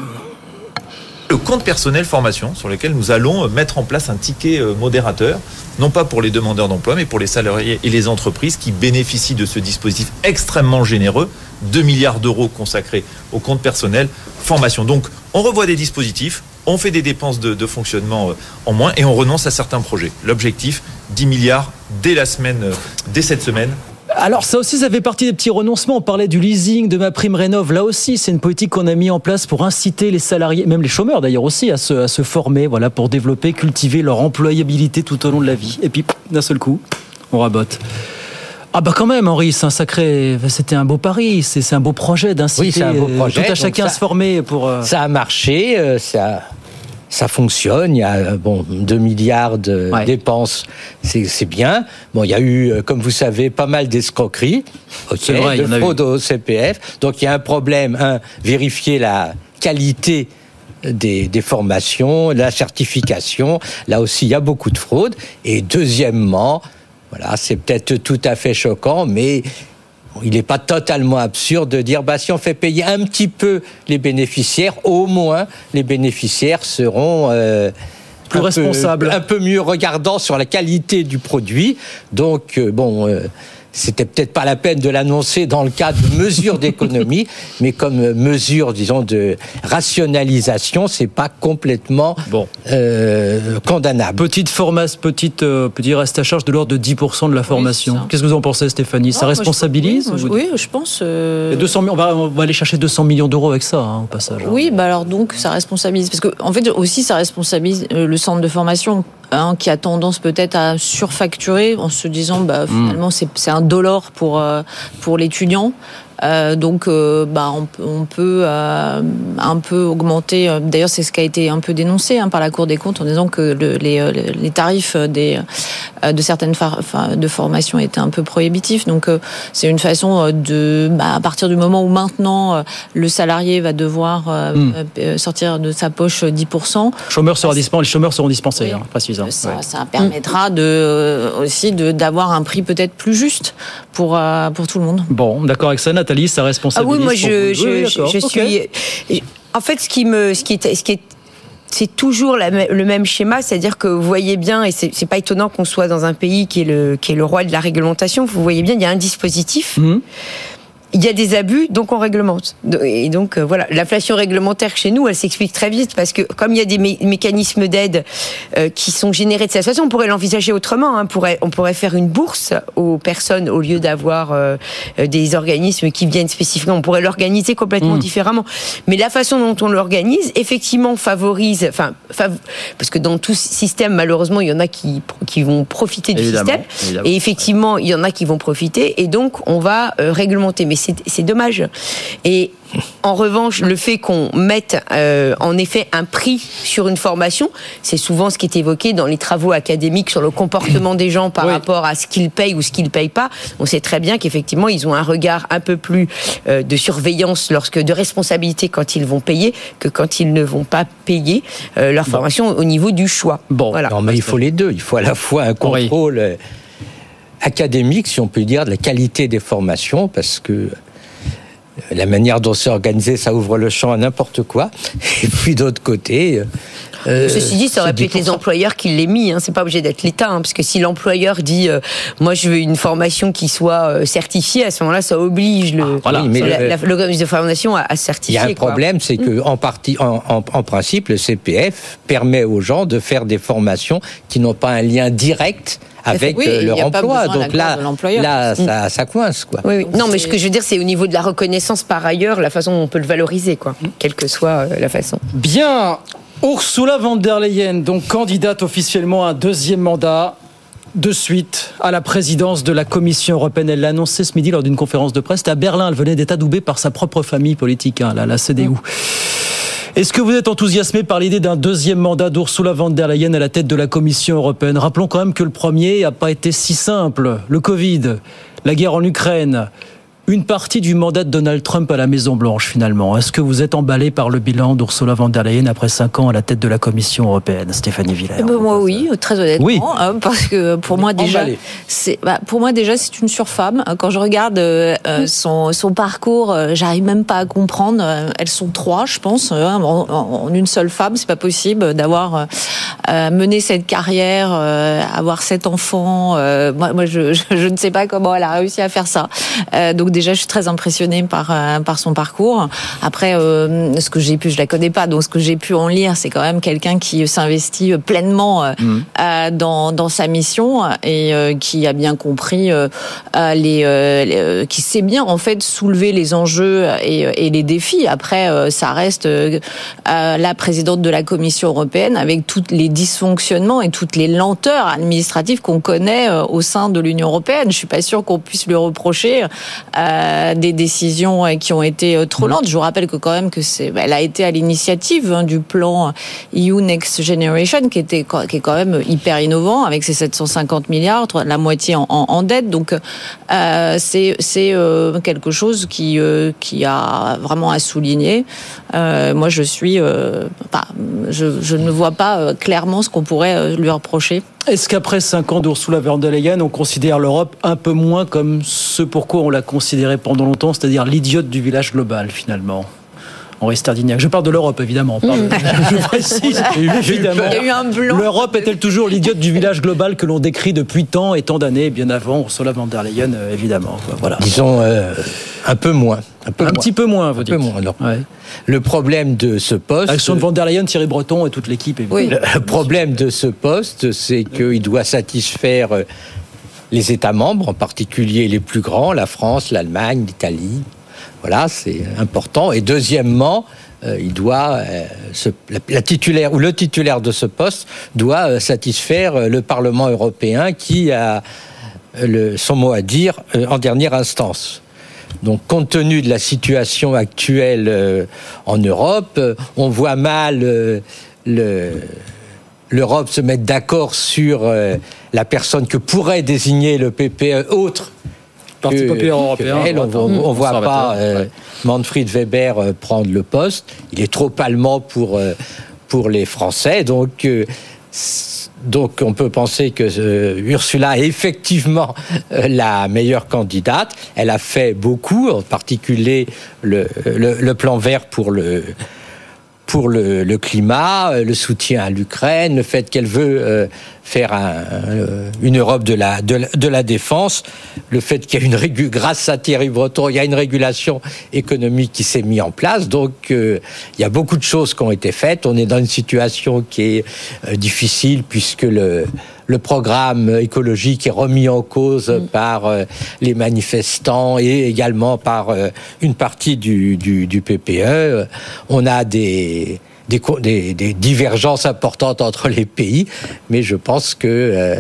le compte personnel formation sur lequel nous allons mettre en place un ticket modérateur, non pas pour les demandeurs d'emploi, mais pour les salariés et les entreprises qui bénéficient de ce dispositif extrêmement généreux, 2 milliards d'euros consacrés au compte personnel formation. Donc on revoit des dispositifs, on fait des dépenses de, fonctionnement en moins et on renonce à certains projets. L'objectif, 10 milliards dès la semaine, dès cette semaine, alors ça aussi, ça fait partie des petits renoncements. On parlait du leasing, de ma prime rénov. Là aussi, c'est une politique qu'on a mis en place pour inciter les salariés, même les chômeurs d'ailleurs aussi, à se, à se former, voilà, pour développer, cultiver leur employabilité tout au long de la vie. Et puis, d'un seul coup, on rabote. Ah bah quand même, Henri, c'est un sacré, c'était un beau pari, c'est un beau projet d'inciter oui, tout à chacun ça, à se former pour. Euh... Ça a marché, euh, ça ça fonctionne. Il y a bon 2 milliards de ouais. dépenses, c'est bien. Bon, il y a eu, comme vous savez, pas mal d'escroqueries, okay, vrai, de fraude au CPF. Donc il y a un problème. Un, vérifier la qualité des, des, formations, la certification. Là aussi, il y a beaucoup de fraude. Et deuxièmement, voilà, c'est peut-être tout à fait choquant, mais il n'est pas totalement absurde de dire bah, si on fait payer un petit peu les bénéficiaires, au moins les bénéficiaires seront euh, plus responsables, peu, un peu mieux regardants sur la qualité du produit. Donc euh, bon. Euh, c'était peut-être pas la peine de l'annoncer dans le cadre de mesures d'économie, mais comme mesure, disons, de rationalisation, c'est pas complètement bon. euh, condamnable. Petite formation, petite, euh, petit reste à charge de l'ordre de 10% de la formation. Oui, Qu'est-ce que vous en pensez, Stéphanie? Ça responsabilise je, oui, oui, je pense. Euh... 200 on, va, on va aller chercher 200 millions d'euros avec ça, hein, au passage. Oui, bah alors donc ça responsabilise, parce que en fait aussi ça responsabilise euh, le centre de formation Hein, qui a tendance peut-être à surfacturer en se disant bah, finalement mmh. c'est un dollar pour, euh, pour l'étudiant. Euh, donc, euh, bah, on, on peut euh, un peu augmenter. D'ailleurs, c'est ce qui a été un peu dénoncé hein, par la Cour des comptes en disant que le, les, les, tarifs des, de certaines de formations étaient un peu prohibitifs. Donc, c'est une façon de, bah, à partir du moment où maintenant le salarié va devoir mmh. sortir de sa poche 10%. Chômeurs sera dispensé, les chômeurs seront dispensés, oui. hein, précisant. Ça, ouais. ça permettra de, aussi d'avoir un prix peut-être plus juste pour, pour tout le monde. Bon, d'accord avec ça, Nathalie, ça responsabilise Ah oui, moi je, je, oui, je, je okay. suis. En fait, ce qui me, ce qui est, ce qui est c'est toujours la, le même schéma, c'est-à-dire que vous voyez bien, et c'est pas étonnant qu'on soit dans un pays qui est le qui est le roi de la réglementation. Vous voyez bien, il y a un dispositif. Mmh il y a des abus, donc on réglemente. Et donc euh, voilà, l'inflation réglementaire chez nous, elle s'explique très vite parce que comme il y a des mécanismes d'aide euh, qui sont générés de cette façon, on pourrait l'envisager autrement. Hein. On, pourrait, on pourrait faire une bourse aux personnes au lieu d'avoir euh, des organismes qui viennent spécifiquement. On pourrait l'organiser complètement Mmh. différemment. Mais la façon dont on l'organise, effectivement, favorise. Enfin, fav- parce que dans tout système, malheureusement, il y en a qui qui vont profiter du Évidemment, système. évidemment. Et effectivement, il y en a qui vont profiter, et donc on va réglementer. Mais c'est dommage. Et en revanche, le fait qu'on mette euh, en effet un prix sur une formation, c'est souvent ce qui est évoqué dans les travaux académiques sur le comportement des gens par rapport à ce qu'ils payent ou ce qu'ils payent pas. On sait très bien qu'effectivement, ils ont un regard un peu plus euh, de surveillance, lorsque de responsabilité quand ils vont payer, que quand ils ne vont pas payer euh, leur formation au niveau du choix. Bon, voilà. Non, mais il faut les deux. Il faut à la fois un contrôle académique, si on peut dire, de la qualité des formations, parce que euh, la manière dont c'est organisé, ça ouvre le champ à n'importe quoi. Et puis d'autre côté. Euh, Ceci dit, ça aurait pu être les 10%. employeurs qui l'aient mis. Hein. C'est pas obligé d'être l'État, hein, parce que si l'employeur dit, euh, moi, je veux une formation qui soit euh, certifiée, à ce moment-là, ça oblige le voilà. Oui, mais la- le- la- l'organisme de formation à, à Il y certifier. a un quoi. problème, c'est que en partie, en, en- en principe, le CPF permet aux gens de faire des formations qui n'ont pas un lien direct avec Oui, euh, leur y a pas emploi. Donc là, là, Mm. ça, ça coince quoi. Oui, oui. Non, mais ce que je veux dire, c'est au niveau de la reconnaissance par ailleurs, la façon dont on peut le valoriser, quoi, quelle que soit la façon. Bien, Ursula von der Leyen, donc candidate officiellement à un deuxième mandat de suite à la présidence de la Commission européenne. Elle l'a annoncé ce midi lors d'une conférence de presse. C'était à Berlin. Elle venait d'être adoubée par sa propre famille politique, hein, la, CDU. Est-ce que vous êtes enthousiasmé par l'idée d'un deuxième mandat d'Ursula von der Leyen à la tête de la Commission européenne? Rappelons quand même que le premier n'a pas été si simple. Le Covid, la guerre en Ukraine, une partie du mandat de Donald Trump à la Maison-Blanche finalement. Est-ce que vous êtes emballé par le bilan d'Ursula von der Leyen après cinq ans à la tête de la Commission européenne Stéphanie Villers Eh ben, moi oui, très honnêtement, Oui. hein, parce que pour moi déjà, c'est bah, pour moi déjà c'est une surfemme. Quand je regarde euh, euh, son, son parcours, euh, j'arrive même pas à comprendre. Euh, Elles sont trois, je pense, euh, en, une seule femme, c'est pas possible d'avoir euh, euh, mené cette carrière, euh, avoir sept enfants. euh, moi, moi je, je, je ne sais pas comment elle a réussi à faire ça. Euh, donc déjà, je suis très impressionnée par euh, par son parcours. Après, euh, ce que j'ai pu, je la connais pas, donc ce que j'ai pu en lire, c'est quand même quelqu'un qui s'investit pleinement euh, euh, dans dans sa mission et euh, qui a bien compris les, les, qui sait bien en fait soulever les enjeux et, et les défis. Après, ça reste la présidente de la Commission européenne avec tous les dysfonctionnements et toutes les lenteurs administratives qu'on connaît au sein de l'Union européenne. Je suis pas sûre qu'on puisse lui reprocher euh, des décisions euh, qui ont été euh, trop lentes. Je vous rappelle que quand même c'est, elle a été à l'initiative hein, du plan EU Next Generation qui était qui est quand même hyper innovant avec ses 750 milliards, la moitié en, dette. Donc c'est c'est quelque chose qui qui a vraiment à souligner. Moi, je suis, pas, je, ne vois pas clairement ce qu'on pourrait lui reprocher. Est-ce qu'après cinq ans d'Ursula von der Leyen, on considère l'Europe un peu moins comme ce pourquoi on l'a considéré pendant longtemps, c'est-à-dire l'idiote du village global finalement? Henri Stardignac. Je parle de l'Europe, évidemment. parle- je précise, évidemment. Il y a eu un blanc. L'Europe est-elle toujours l'idiote du village global que l'on décrit depuis tant et tant d'années, bien avant Ursula von der Leyen, euh, évidemment. Voilà. Disons euh, un peu moins. Un, peu Un moins. petit peu moins, vous Un dites. peu moins. non. Ouais. Le problème de ce poste. Action de von der Leyen, Thierry Breton et toute l'équipe, évidemment. Le problème de ce poste, c'est qu'il doit satisfaire euh, les États membres, en particulier les plus grands, la France, l'Allemagne, l'Italie. Voilà, c'est important. Et deuxièmement, euh, euh, la, la titulaire ou le titulaire de ce poste doit euh, satisfaire le Parlement européen qui a son mot à dire en dernière instance. Donc, compte tenu de la situation actuelle en Europe, on voit mal le- l'Europe se mettre d'accord sur la personne que pourrait désigner le PPE autre. Parti populaire européen, elle. on, on- on voit pas euh, Manfred Weber euh, prendre le poste. Il est trop allemand pour euh, pour les Français, donc. donc on peut penser que Ursula est effectivement la meilleure candidate. Elle a fait beaucoup, en particulier le, le, le plan vert pour le pour le, le climat, euh, le soutien à l'Ukraine, le fait qu'elle veut euh, faire un, euh, une Europe de la, de, la- de la défense, le fait qu'il y a une régu- grâce à Thierry Breton, il y a une régulation économique qui s'est mise en place. Donc euh, il y a beaucoup de choses qui ont été faites. On est dans une situation qui est euh, difficile puisque le le programme écologique est remis en cause par euh, les manifestants et également par euh, une partie du, du, du PPE. On a des, des, co- des, des divergences importantes entre les pays, mais je pense que euh,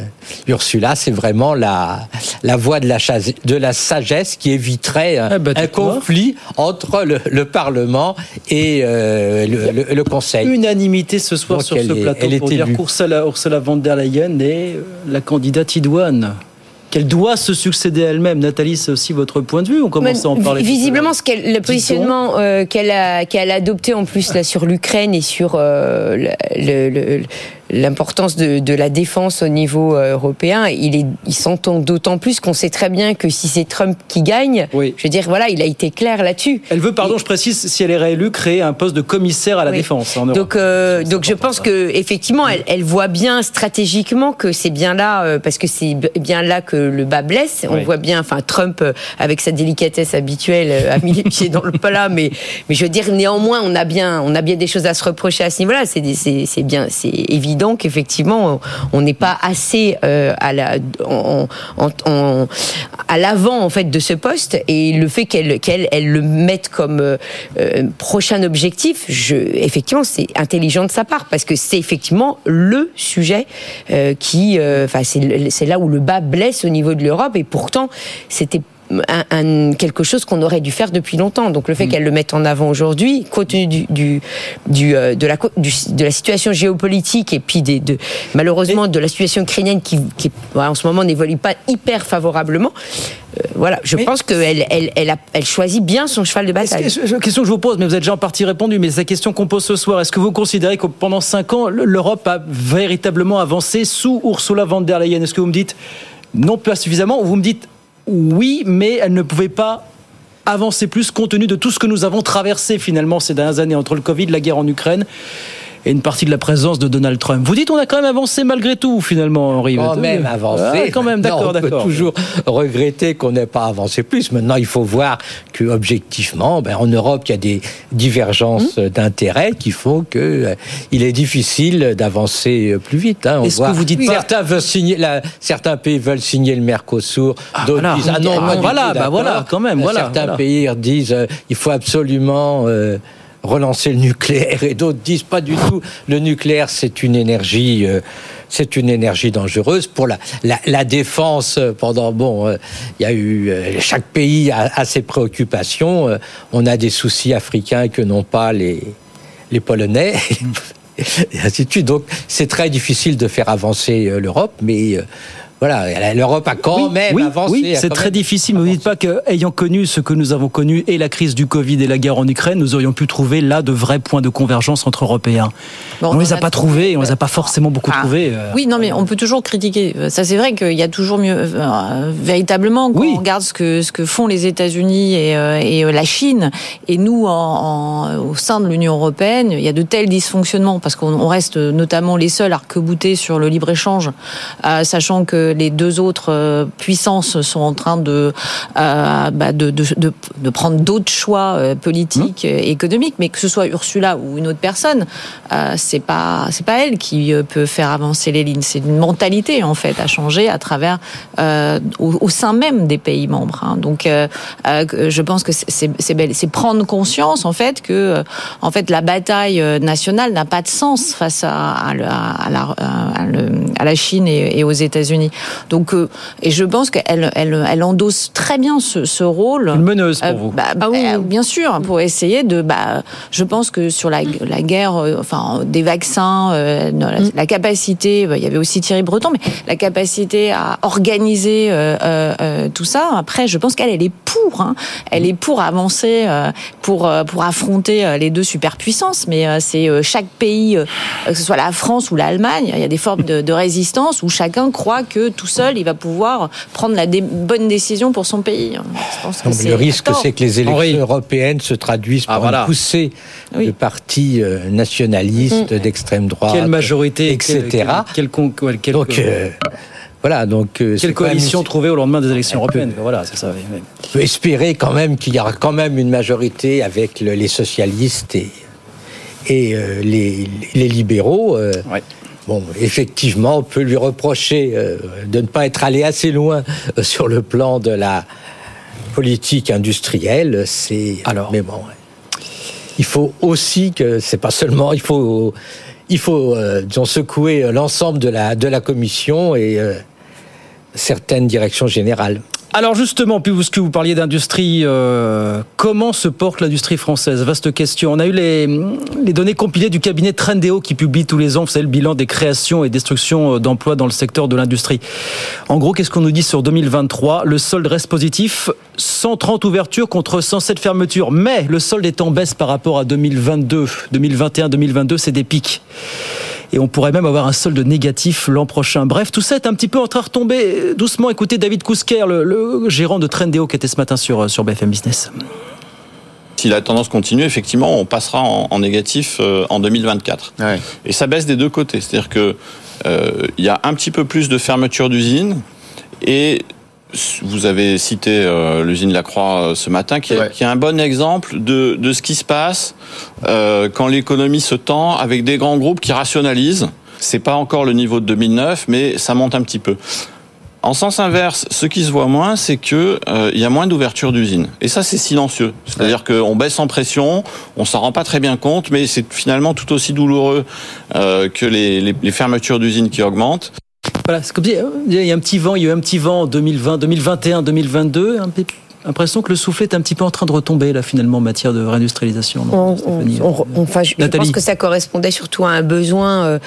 Ursula, c'est vraiment la, la voie de la, chase- de la sagesse qui éviterait un, un conflit entre le, le Parlement et euh, le, le- le Conseil. Unanimité ce soir Donc sur ce est- plateau pour dire qu'Ursula Ursula von der Leyen est euh, la candidate idoine. Qu'elle doit se succéder elle-même. Nathalie, c'est aussi votre point de vue. On commence à en parler. Visiblement, ce qu'elle- le positionnement euh, qu'elle a, qu'elle a adopté en plus là sur l'Ukraine et sur euh, le- le- le- l'importance de, de la défense au niveau euh, européen, il, est, il s'entend d'autant plus qu'on sait très bien que si c'est Trump qui gagne, je veux dire, voilà, il a été clair là-dessus. Elle veut, pardon, je précise, si elle est réélue, créer un poste de commissaire à la Oui. défense en Europe. Donc, euh, donc je pense que effectivement, elle, elle voit bien stratégiquement que c'est bien là, euh, parce que c'est bien là que le bas blesse. On voit bien, enfin Trump avec sa délicatesse habituelle a mis les pieds dans le plat, mais mais je veux dire néanmoins, on a bien, on a bien des choses à se reprocher à ce niveau-là. C'est bien, c'est évident qu'effectivement, on- n'est pas assez euh, à l'avant en fait de ce poste. Et le fait qu'elle qu'elle elle le mette comme euh, euh, prochain objectif, je, effectivement, c'est intelligent de sa part. Parce que c'est effectivement le sujet qui, enfin, c'est là où le bas blesse au niveau de l'Europe. Et pourtant c'était un, un- quelque chose qu'on aurait dû faire depuis longtemps. Donc le fait qu'elle le mette en avant aujourd'hui, compte tenu du, du, du, euh, de, la, co- du- de la situation géopolitique et puis des, de, malheureusement de la situation ukrainienne qui, en ce moment n'évolue pas hyper favorablement, euh, voilà, je pense qu'elle elle, elle, a- elle choisit bien son cheval de bataille. Que- question que je vous pose, mais vous avez déjà en partie répondu, mais c'est la question qu'on pose ce soir. Est-ce que vous considérez que pendant cinq ans, l'Europe a véritablement avancé sous Ursula von der Leyen? Est-ce que vous me dites non pas suffisamment ou vous me dites oui, mais elle ne pouvait pas avancer plus compte tenu de tout ce que nous avons traversé finalement ces dernières années entre le Covid, la guerre en Ukraine et une partie de la présence de Donald Trump. Vous dites on a quand même avancé malgré tout finalement, Henri. Quand même avancé. Ah, quand même, Maintenant, d'accord, on peut d'accord. toujours regretter qu'on n'ait pas avancé plus. Maintenant, il faut voir que objectivement, ben, en Europe, il y a des divergences Hum. d'intérêts qui font que euh, il est difficile d'avancer euh, plus vite. hein. On Est-ce que vous dites pas- certains veulent signer, la- certains pays veulent signer le Mercosur, d'autres voilà. disent ah non, Ah, voilà, bah d'accord. voilà, quand même, voilà, certains voilà. pays disent euh, il faut absolument euh, relancer le nucléaire et d'autres disent pas du tout. Le nucléaire, c'est une énergie. euh, c'est une énergie dangereuse pour la, la, la défense. Pendant bon, euh, il y a eu euh, chaque pays a, a ses préoccupations. on a des soucis africains que n'ont pas les les Polonais. Et ainsi de suite. Donc, c'est très difficile de faire avancer l'Europe, mais voilà, l'Europe a quand même oui, avancé. Oui, a c'est très même- difficile. Mais vous dites pas qu'ayant connu ce que nous avons connu et la crise du Covid et la guerre en Ukraine, nous aurions pu trouver là de vrais points de convergence entre Européens. Bon, on les on a a pas trouvés, on les a pas forcément beaucoup Ah, trouvés. euh. Oui, non, mais on peut toujours critiquer. Euh, Ça, c'est vrai qu'il y a toujours mieux. euh, véritablement, quand on regarde ce que, ce que font les États-Unis et, euh, et euh, la Chine, et nous, en, en- au sein de l'Union européenne, il y a de tels dysfonctionnements, parce qu'on on reste notamment les seuls arc-boutés sur le libre-échange, euh, sachant que les deux autres euh, puissances sont en train de, euh, bah, de, de, de, de prendre d'autres choix euh, politiques, euh, économiques, mais que ce soit Ursula ou une autre personne, euh, c'est pas c'est pas elle qui peut faire avancer les lignes. C'est une mentalité en fait à changer à travers euh, au, au sein même des pays membres. hein. Donc, je pense que c'est- prendre conscience en fait que en fait la bataille nationale n'a pas de sens face à, à, la- à Chine et, et aux États-Unis. Donc, euh, et je pense qu'elle elle, elle endosse très bien ce, ce rôle. Une meneuse pour vous. Bah, euh, bien sûr, pour essayer de. Bah, je pense que sur la, la guerre, euh, enfin, des vaccins, euh, non, la, la capacité, bah, il y avait aussi Thierry Breton, mais la capacité à organiser euh, euh, euh, tout ça. Après, je pense qu'elle, elle est pour. hein. Elle est pour avancer, euh, pour euh, pour affronter euh, les deux superpuissances. Mais euh, c'est euh, chaque pays, euh, que ce soit la France ou l'Allemagne, il y a des formes de, de résistance où chacun croit que tout seul, il va pouvoir prendre la dé- bonne décision pour son pays Je pense que le risque, c'est que les élections Henri. européennes se traduisent Ah, par voilà. une poussée de partis euh, nationalistes, d'extrême droite, Quelle majorité, etc. donc, euh, voilà, donc euh, Quelle même- coalition trouver au lendemain des élections européennes Voilà, c'est ça. oui, oui. On peut espérer quand même qu'il y aura quand même une majorité avec le- les socialistes et, et euh, les, les libéraux. euh, Bon, effectivement, on peut lui reprocher euh, de ne pas être allé assez loin euh, sur le plan de la politique industrielle. C'est alors, mais bon, il faut aussi que c'est pas seulement, il faut, il faut euh, disons, secouer l'ensemble de la de la commission et euh, certaines directions générales. Alors justement, puisque vous parliez d'industrie, euh, comment se porte l'industrie française? Vaste question. On a eu les, les données compilées du cabinet Trendéo qui publie tous les ans, vous savez, le bilan des créations et destructions d'emplois dans le secteur de l'industrie. En gros, qu'est-ce qu'on nous dit sur 2023 Le solde reste positif, 130 ouvertures contre 107 fermetures, mais le solde est en baisse par rapport à 2022. 2021, 2022, c'est des pics et on pourrait même avoir un solde négatif l'an prochain. Bref, tout ça est un petit peu en train de retomber doucement. Écoutez David Kousker, le, le gérant de Trendéo qui était ce matin sur, sur BFM Business. Si la tendance continue, effectivement, on passera en, en négatif euh, en 2024. Et ça baisse des deux côtés. C'est-à-dire que euh, il y a un petit peu plus de fermeture d'usines et vous avez cité euh, l'usine Lacroix euh, ce matin, qui est, qui est un bon exemple de, de ce qui se passe euh, quand l'économie se tend avec des grands groupes qui rationalisent. C'est pas encore le niveau de 2009, mais ça monte un petit peu. En sens inverse, ce qui se voit moins, c'est que euh, il y a moins d'ouverture d'usines. Et ça, c'est silencieux. C'est-à-dire qu'on baisse en pression, on s'en rend pas très bien compte, mais c'est finalement tout aussi douloureux euh, que les, les, les fermetures d'usines qui augmentent. Voilà, euh, il y a un petit vent, il y a eu un petit vent en 2020, 2021, 2022. Un peu, l'impression que le soufflet est un petit peu en train de retomber là finalement en matière de réindustrialisation. non, On- Stéphanie on- on- enfin, je, pense que ça correspondait surtout à un besoin. euh,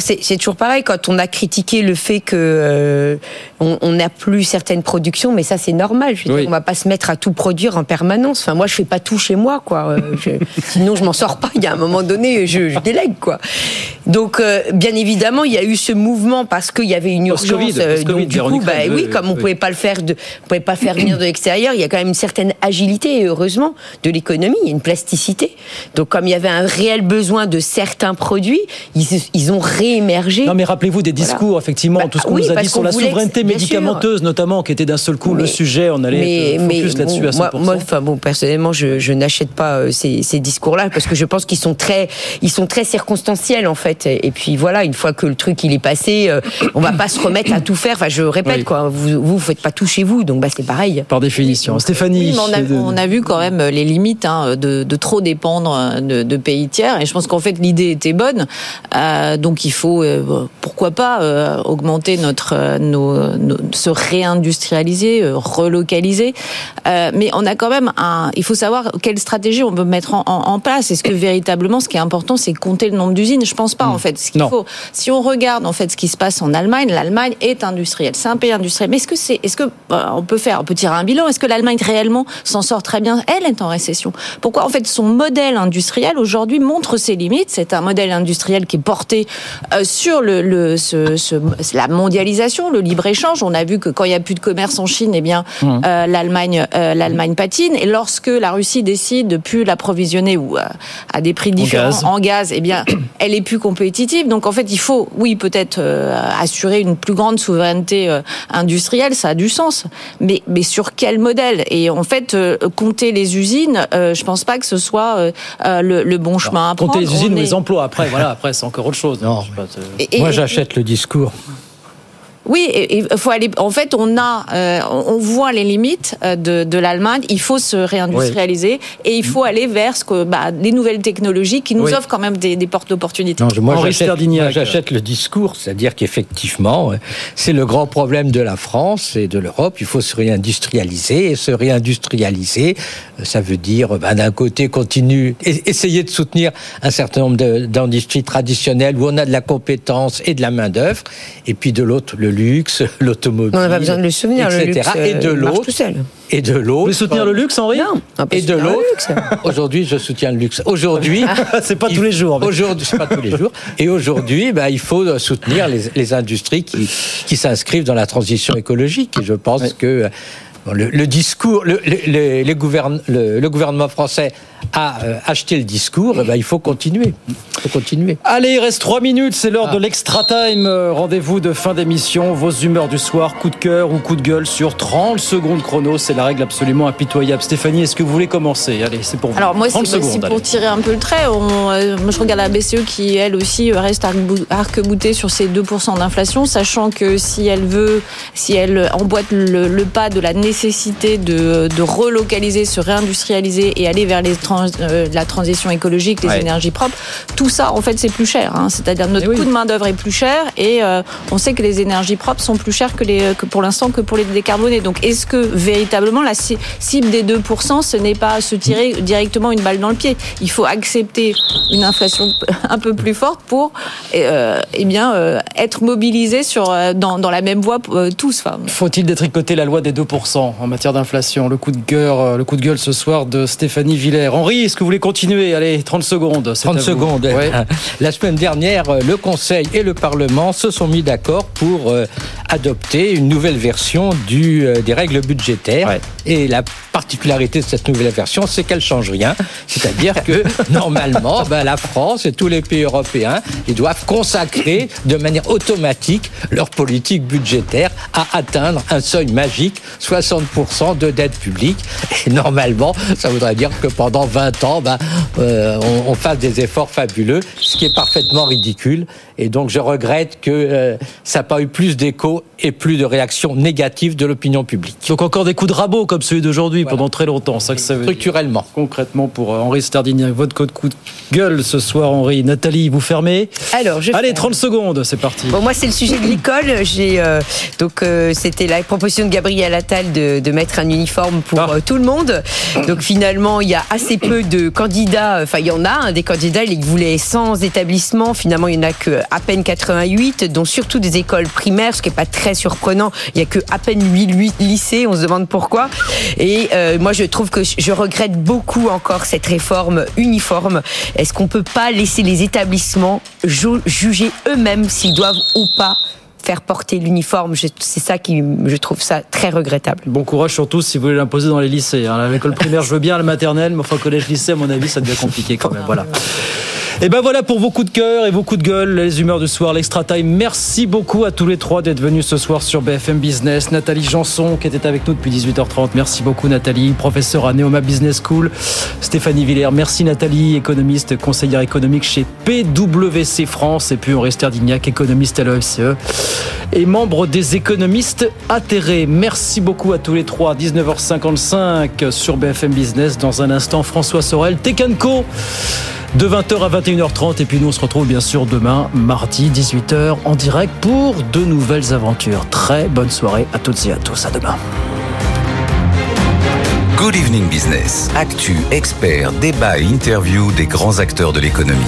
c'est, toujours pareil quand on a critiqué le fait que euh, on n'a plus certaines productions, mais ça c'est normal. Je veux dire, on va pas se mettre à tout produire en permanence. Enfin, moi je fais pas tout chez moi, quoi. Euh, je- sinon je m'en sors pas. Il y a un moment donné, je, je délègue, quoi. Donc, euh, bien évidemment, il y a eu ce mouvement parce qu'il y avait une urgence. Post-Covid, donc, du coup, bah, oui, comme on oui. pouvait pas le faire, de, on pouvait pas faire venir de l'extérieur. Il y a quand même une certaine agilité et heureusement de l'économie, il y a une plasticité. Donc, comme il y avait un réel besoin de certains produits, ils, ils ont réémergé. Non mais rappelez-vous des discours, effectivement, tout ce qu'on oui, nous a dit sur la que- souveraineté sûr. médicamenteuse notamment, qui était d'un seul coup le sujet, on allait mais, focus là-dessus bon, à 100%. moi, moi, enfin bon, personnellement, je, je n'achète pas euh, ces, ces discours-là parce que je pense qu'ils sont très, ils sont très circonstanciels en fait. Et, puis voilà, une fois que le truc il est passé, euh, on va pas se remettre à tout faire. Enfin, je répète Oui. quoi, vous, vous faites pas tout chez vous, donc bah c'est pareil. Par définition. Stéphanie. Oui, mais on, a, de- on a vu quand même les limites hein, de, de trop dépendre de, de pays tiers. Et je pense qu'en fait, l'idée était bonne. Euh, donc, il faut, euh, pourquoi pas, euh, augmenter notre, euh, nos, nos- se réindustrialiser, euh, relocaliser. Euh, mais on a quand même un. Il faut savoir quelle stratégie on veut mettre en, en- en place. Est-ce que véritablement, ce qui est important, c'est compter le nombre d'usines? Je pense pas, en fait. Ce qu'il Non. faut, si on regarde en fait ce qui se passe en Allemagne, l'Allemagne est industrielle. C'est un pays industriel. Mais est-ce que c'est, est-ce que euh, on peut faire, on peut tirer un bilan? Est-ce que l'Allemagne réellement s'en sort très bien Elle est en récession. Pourquoi En fait, son modèle industriel aujourd'hui montre ses limites? C'est un modèle industriel qui est porté euh, sur le, le ce, ce- la mondialisation, le libre échange. On a vu que quand il y a plus de commerce en Chine, eh bien Mmh. euh, l'Allemagne, euh, l'Allemagne patine. Et lorsque la Russie décide de plus l'approvisionner ou euh, à des prix différents gaz. en gaz, eh bien, elle est plus compétitive. Donc, en fait, il faut, oui, peut-être assurer une plus grande souveraineté industrielle, ça a du sens. Mais, mais sur quel modèle Et en fait, euh, compter les usines, euh, je pense pas que ce soit euh, le, le bon chemin à prendre. Compter les usines On ou est- les emplois. Après, voilà, après c'est encore autre chose. Non. Et- Moi, et- j'achète le discours. Oui, il faut aller. En fait, on a, euh, on voit les limites euh, de, de l'Allemagne. Il faut se réindustrialiser et il faut aller vers ce que bah, les nouvelles technologies qui nous Oui. offrent quand même des, des portes d'opportunités. Non, je- moi, Henri j'achète, le discours, c'est-à-dire qu'effectivement, euh, c'est le grand problème de la France et de l'Europe. Il faut se réindustrialiser et se réindustrialiser, euh, ça veut dire, ben, d'un côté, continuer, e- essayer de soutenir un certain nombre d'industries traditionnelles où on a de la compétence et de la main d'œuvre, et puis de l'autre, le luxe, l'automobile. On n'a pas besoin de le souvenir, le etc. luxe, et de euh, l'autre, et de l'autre. Voulez soutenir le luxe, Henri Non, Et de le l'autre, aujourd'hui, je soutiens le luxe. Aujourd'hui, c'est pas tous les jours. mais- Aujourd'hui, c'est pas tous les jours. Et aujourd'hui, bah, il faut soutenir les, les industries qui, qui s'inscrivent dans la transition écologique. Et je pense que le, le discours, le, le- le- les gouverne- le- le gouvernement français a euh, acheté le discours. Et ben, il faut continuer. Il faut continuer. Allez, il reste 3 minutes, c'est Ah. l'heure de l'extra time. Euh, Rendez-vous de fin d'émission, vos humeurs du soir, coup de cœur ou coup de gueule sur 30 secondes chrono. C'est la règle absolument impitoyable. Stéphanie, est-ce que vous voulez commencer? Allez, c'est pour vous. Alors moi, c'est 30 c'est secondes, pour tirer un peu le trait. On, euh, moi, je regarde la BCE qui, elle aussi, reste arc-bou- arc-boutée sur ses 2% d'inflation, sachant que si elle veut, si elle emboîte le, le pas de la nécessité de, de relocaliser, se réindustrialiser et aller vers les trans- euh, la transition écologique, les Ouais. énergies propres, tout ça, en fait, c'est plus cher. hein. C'est-à-dire Eh notre coût de main d'œuvre est plus cher et euh, on sait que les énergies propres sont plus chères que, les, que pour l'instant que pour les décarbonés. Donc, est-ce que véritablement la ci- cible des 2%, ce n'est pas se tirer directement une balle dans le pied? Il faut accepter une inflation un peu plus forte pour euh, eh bien, euh, être mobilisé sur, euh, dans, dans la même voie euh, tous. Enfin, Faut-il détricoter la loi des 2% en matière d'inflation Le coup de gueule, euh, le coup de gueule ce soir de Stéphanie Villers. Henri, est-ce que vous voulez continuer? Allez, 30 secondes. c'est 30 à vous. secondes. Ouais. La semaine dernière, euh, le Conseil et le Parlement se sont mis d'accord pour euh, adopter une nouvelle version du, euh, des règles budgétaires. Et la particularité de cette nouvelle version, c'est qu'elle change rien. C'est-à-dire que normalement, ben, la France et tous les pays européens, ils doivent consacrer de manière automatique leur politique budgétaire à atteindre un seuil magique, 60% de dette publique. Et normalement, ça voudrait dire que pendant 20 ans, ben, euh, on, on fasse des efforts fabuleux, ce qui est parfaitement ridicule. Et donc, je regrette que euh, ça n'a pas eu plus d'écho et plus de réactions négatives de l'opinion publique. Donc encore des coups de rabot comme celui d'aujourd'hui pendant très longtemps. Ça que ça veut dire. Structurellement. Concrètement pour euh, Henri Stardini, votre coup de gueule ce soir, Henri. Nathalie, vous fermez Alors, je Allez, ferme. 30 secondes, c'est parti. Bon, moi, c'est le sujet de l'école. J'ai euh, donc euh, c'était la proposition de Gabriel Attal de, de mettre un uniforme pour Ah. euh, tout le monde. Donc finalement, il y a assez peu de candidats. Enfin, il y en a hein, des candidats. Ils voulaient 100 établissements. Finalement, il y en a que à peine 88, dont surtout des écoles primaires, ce qui est pas très surprenant. Il y a que à peine 8 lycées. On se demande pourquoi. Et euh, moi, je trouve que je regrette beaucoup encore cette réforme uniforme. Est-ce qu'on peut pas laisser les établissements ju- juger eux-mêmes s'ils doivent ou pas faire porter l'uniforme? C'est ça qui, je trouve ça très regrettable. Bon courage surtout si vous voulez l'imposer dans les lycées. hein. L'école primaire, je veux bien, la maternelle, mais enfin collège-lycée, à mon avis, ça devient compliqué quand même. Voilà. Et ben voilà pour vos coups de cœur et vos coups de gueule, les humeurs du soir, l'extra time. Merci beaucoup à tous les trois d'être venus ce soir sur BFM Business. Nathalie Janson qui était avec nous depuis 18h30. Merci beaucoup Nathalie, professeure à Neoma Business School. Stéphanie Villers, merci Nathalie, économiste, conseillère économique chez PwC France. Et puis Henri Sterdignac, économiste à l'OFCE et membre des économistes atterrés. Merci beaucoup à tous les trois. 19h55 sur BFM Business. Dans un instant, François Sorel, Tekanko de 20h à 21h30 et puis nous on se retrouve bien sûr demain mardi 18h en direct pour de nouvelles aventures. Très bonne soirée à toutes et à tous. À demain. Good Evening Business. Actu, experts, débat et interview des grands acteurs de l'économie.